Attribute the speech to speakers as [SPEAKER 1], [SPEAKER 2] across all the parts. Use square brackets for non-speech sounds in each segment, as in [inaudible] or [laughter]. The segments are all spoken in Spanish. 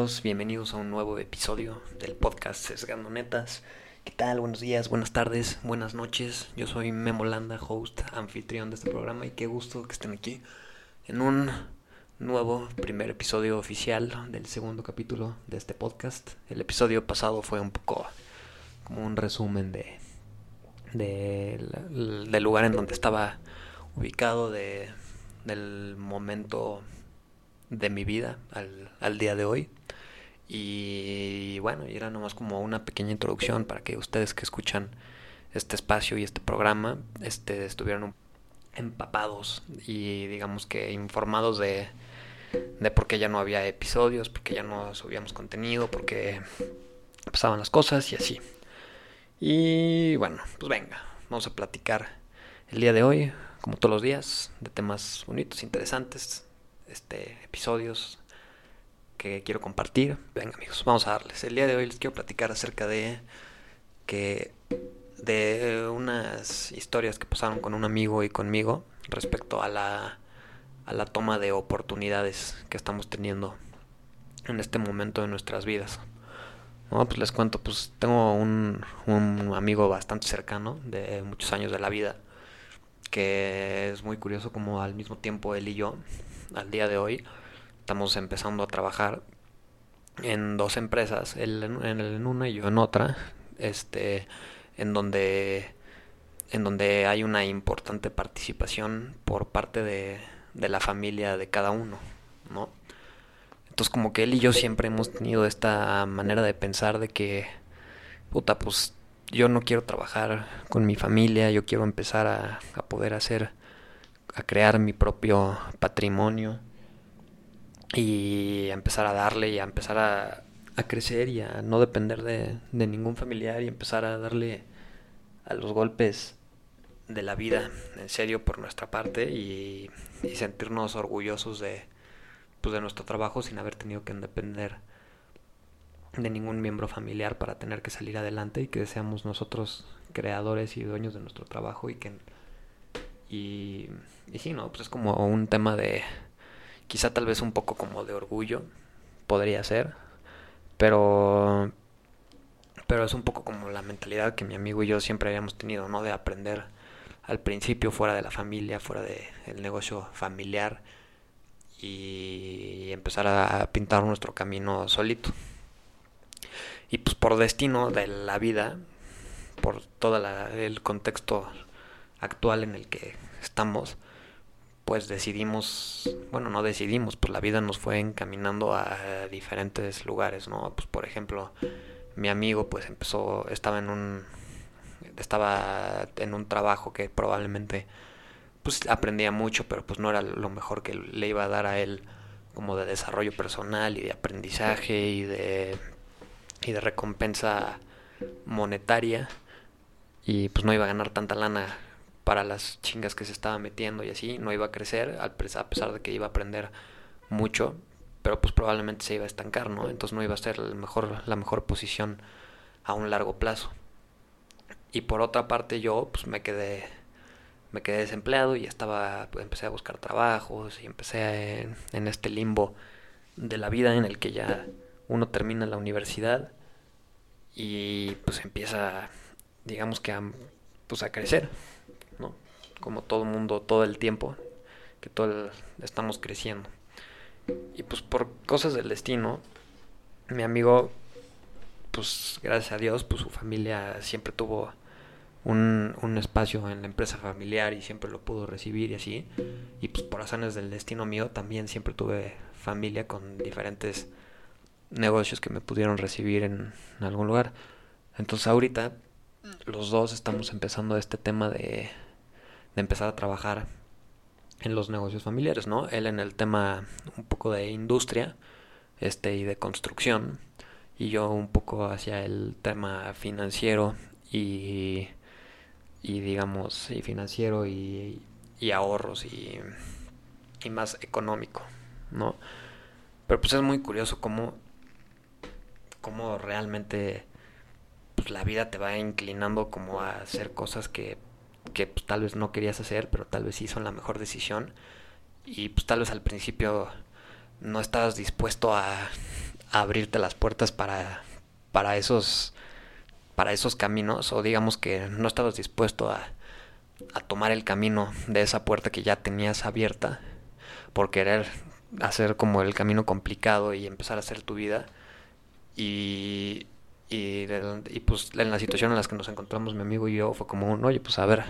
[SPEAKER 1] Bienvenidos a un nuevo episodio del podcast Sesgando Netas. ¿Qué tal? Buenos días, buenas tardes, buenas noches. Yo soy Memo Landa, host, anfitrión de este programa y qué gusto que estén aquí en un nuevo primer episodio oficial del segundo capítulo de este podcast. El episodio pasado fue un poco como un resumen de, del lugar en donde estaba ubicado, de, del momento de mi vida al, al día de hoy. Y bueno, y era nomás como una pequeña introducción para que ustedes que escuchan este espacio y este programa este, estuvieran empapados y digamos que informados de, de por qué ya no había episodios, por qué ya no subíamos contenido, por qué pasaban las cosas y así. Y bueno, pues venga, vamos a platicar el día de hoy, como todos los días, de temas bonitos, interesantes, este, episodios que quiero compartir. Venga amigos, vamos a darles. El día de hoy les quiero platicar acerca de que de unas historias que pasaron con un amigo y conmigo respecto a la a la toma de oportunidades que estamos teniendo en este momento de nuestras vidas. Pues les cuento, pues tengo un, un amigo bastante cercano de muchos años de la vida que es muy curioso como al mismo tiempo él y yo al día de hoy estamos empezando a trabajar en dos empresas, él en, una y yo en otra, este, en donde, en donde hay una importante participación por parte de, la familia de cada uno, ¿no? Entonces como que él y yo siempre hemos tenido esta manera de pensar de que, puta, pues yo no quiero trabajar con mi familia, yo quiero empezar a poder hacer a crear mi propio patrimonio y a empezar a darle y a empezar a, crecer y a no depender de, de, ningún familiar y empezar a darle a los golpes de la vida en serio por nuestra parte y, y sentirnos orgullosos de, pues, de nuestro trabajo sin haber tenido que depender de ningún miembro familiar para tener que salir adelante y que seamos nosotros creadores y dueños de nuestro trabajo y que y, y sí, ¿no? Pues es como un tema de, quizá tal vez un poco como de orgullo, podría ser, pero, pero es un poco como la mentalidad que mi amigo y yo siempre habíamos tenido, ¿no? De aprender al principio fuera de la familia, fuera del el negocio familiar y empezar a pintar nuestro camino solito. Y pues por destino de la vida, por todo el contexto actual en el que estamos, pues decidimos, bueno, no decidimos, pues la vida nos fue encaminando a diferentes lugares, ¿no? Pues por ejemplo, mi amigo pues empezó, estaba en un, estaba en un trabajo que probablemente pues aprendía mucho, pero pues no era lo mejor que le iba a dar a él como de desarrollo personal y de aprendizaje y de y de recompensa monetaria y pues no iba a ganar tanta lana para las chingas que se estaba metiendo y así, no iba a crecer, a pesar de que iba a aprender mucho, pero pues probablemente se iba a estancar, ¿no? Entonces no iba a ser el mejor, la mejor posición a un largo plazo. Y por otra parte yo pues me quedé me quedé desempleado y estaba pues, empecé a buscar trabajos y empecé en, en este limbo de la vida en el que ya uno termina la universidad y pues empieza digamos que a, pues a crecer como todo mundo todo el tiempo, que todo estamos creciendo. Y pues por cosas del destino, mi amigo, pues gracias a Dios, pues su familia siempre tuvo un, un espacio en la empresa familiar y siempre lo pudo recibir y así. Y pues por razones del destino mío también siempre tuve familia con diferentes negocios que me pudieron recibir en, en algún lugar. Entonces ahorita los dos estamos empezando este tema de de empezar a trabajar en los negocios familiares, ¿no? Él en el tema un poco de industria este y de construcción y yo un poco hacia el tema financiero y, y digamos y financiero y, y ahorros y, y, más económico, ¿no? Pero pues es muy curioso cómo, cómo realmente pues, la vida te va inclinando como a hacer cosas que que pues, tal vez no querías hacer, pero tal vez sí son la mejor decisión. Y pues tal vez al principio no estabas dispuesto a, abrirte las puertas para, para esos para esos caminos o digamos que no estabas dispuesto a, a tomar el camino de esa puerta que ya tenías abierta por querer hacer como el camino complicado y empezar a hacer tu vida y, y, y pues en la situación en la que nos encontramos mi amigo y yo fue como un oye pues a ver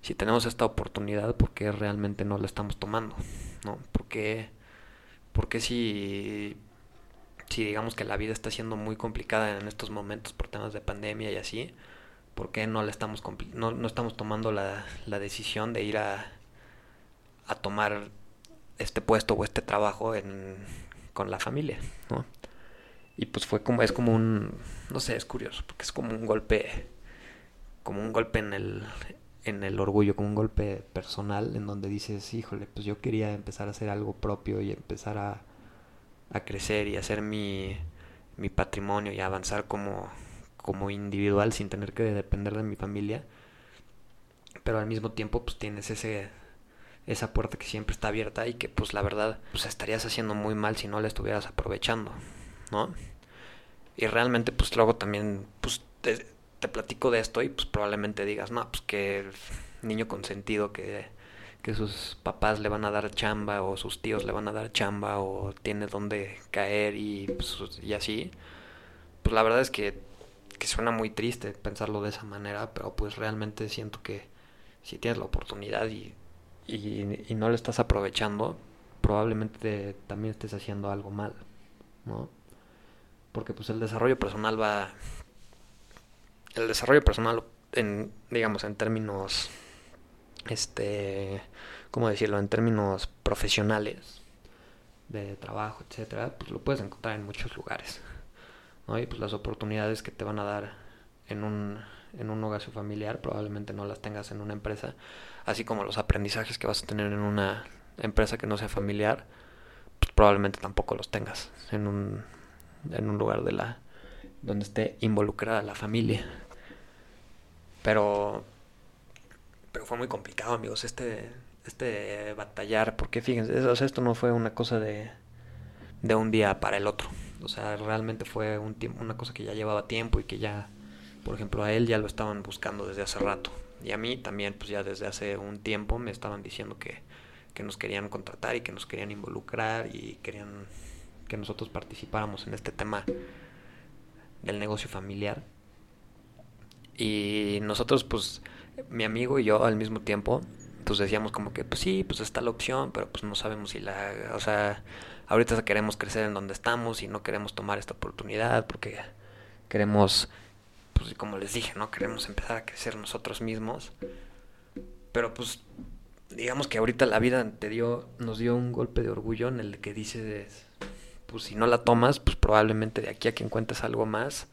[SPEAKER 1] si tenemos esta oportunidad ¿por qué realmente no la estamos tomando? ¿no? porque porque si si digamos que la vida está siendo muy complicada en estos momentos por temas de pandemia y así, ¿por qué no, le estamos, no, no estamos tomando la, la, decisión de ir a, a tomar este puesto o este trabajo en, con la familia? ¿no? Y pues fue como, es como un, no sé, es curioso, porque es como un golpe, como un golpe en el, en el orgullo, como un golpe personal, en donde dices, híjole, pues yo quería empezar a hacer algo propio y empezar a a crecer y hacer mi, mi patrimonio y avanzar como, como individual sin tener que depender de mi familia. Pero al mismo tiempo pues tienes ese esa puerta que siempre está abierta y que pues la verdad pues estarías haciendo muy mal si no la estuvieras aprovechando, ¿no? Y realmente pues luego también pues te, te platico de esto y pues probablemente digas, no, pues que niño consentido que que sus papás le van a dar chamba o sus tíos le van a dar chamba o tiene donde caer y, pues, y así. Pues la verdad es que, que suena muy triste pensarlo de esa manera, pero pues realmente siento que si tienes la oportunidad y, y, y no lo estás aprovechando, probablemente también estés haciendo algo mal, ¿no? Porque pues el desarrollo personal va... El desarrollo personal, en, digamos, en términos este, ¿cómo decirlo? En términos profesionales de trabajo, etcétera, pues lo puedes encontrar en muchos lugares. ¿no? Y pues las oportunidades que te van a dar en un, en un negocio familiar probablemente no las tengas en una empresa, así como los aprendizajes que vas a tener en una empresa que no sea familiar, pues probablemente tampoco los tengas en un, en un lugar de la donde esté involucrada la familia. Pero pero fue muy complicado, amigos, este, este batallar, porque fíjense, esto no fue una cosa de, de un día para el otro. O sea, realmente fue un una cosa que ya llevaba tiempo y que ya, por ejemplo, a él ya lo estaban buscando desde hace rato. Y a mí también, pues ya desde hace un tiempo me estaban diciendo que, que nos querían contratar y que nos querían involucrar y querían que nosotros participáramos en este tema del negocio familiar. Y nosotros, pues, mi amigo y yo al mismo tiempo, pues decíamos como que, pues sí, pues está la opción, pero pues no sabemos si la, o sea, ahorita queremos crecer en donde estamos y no queremos tomar esta oportunidad porque queremos, pues como les dije, ¿no? Queremos empezar a crecer nosotros mismos. Pero pues digamos que ahorita la vida te dio, nos dio un golpe de orgullo en el que dices, pues si no la tomas, pues probablemente de aquí a que encuentres algo más,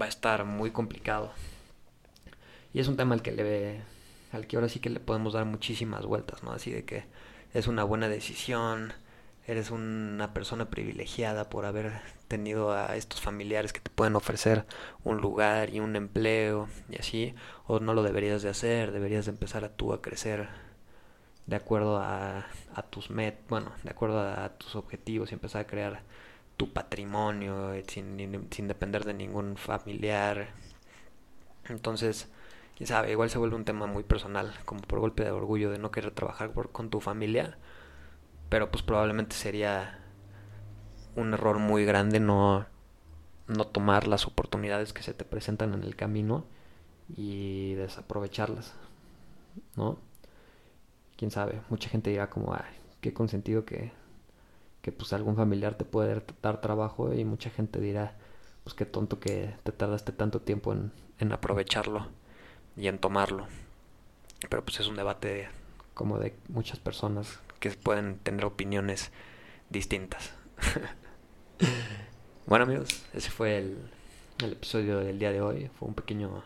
[SPEAKER 1] va a estar muy complicado. Y es un tema al que le al que ahora sí que le podemos dar muchísimas vueltas, ¿no? Así de que es una buena decisión, eres una persona privilegiada por haber tenido a estos familiares que te pueden ofrecer un lugar y un empleo y así, o no lo deberías de hacer, deberías de empezar a tú a crecer de acuerdo a, a tus met, bueno, de acuerdo a tus objetivos y empezar a crear tu patrimonio sin, sin depender de ningún familiar. Entonces, quién sabe, igual se vuelve un tema muy personal, como por golpe de orgullo de no querer trabajar con tu familia, pero pues probablemente sería un error muy grande no, no tomar las oportunidades que se te presentan en el camino y desaprovecharlas, ¿no? Quién sabe, mucha gente dirá como, ay, qué consentido que, que pues algún familiar te puede dar trabajo y mucha gente dirá, pues qué tonto que te tardaste tanto tiempo en, en aprovecharlo y en tomarlo. Pero pues es un debate como de muchas personas que pueden tener opiniones distintas. [laughs] bueno amigos, ese fue el, el, episodio del día de hoy. Fue un pequeño,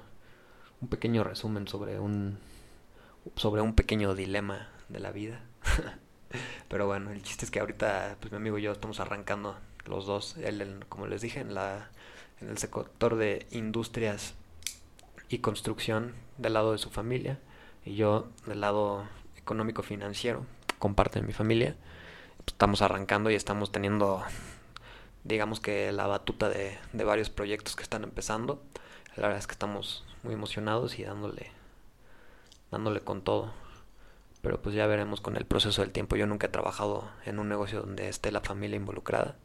[SPEAKER 1] un pequeño resumen sobre un, sobre un pequeño dilema de la vida. [laughs] Pero bueno, el chiste es que ahorita pues mi amigo y yo estamos arrancando los dos, él, como les dije, en, la, en el sector de industrias y construcción del lado de su familia y yo del lado económico financiero con parte de mi familia. Pues, estamos arrancando y estamos teniendo digamos que la batuta de, de varios proyectos que están empezando. La verdad es que estamos muy emocionados y dándole, dándole con todo. Pero pues ya veremos con el proceso del tiempo. Yo nunca he trabajado en un negocio donde esté la familia involucrada.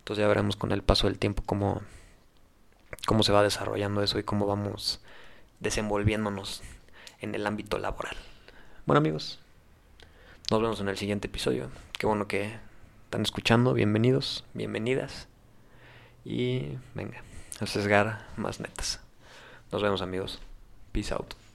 [SPEAKER 1] Entonces ya veremos con el paso del tiempo cómo, cómo se va desarrollando eso y cómo vamos desenvolviéndonos en el ámbito laboral. Bueno amigos, nos vemos en el siguiente episodio. Qué bueno que están escuchando. Bienvenidos, bienvenidas. Y venga, a sesgar más netas. Nos vemos amigos. Peace out.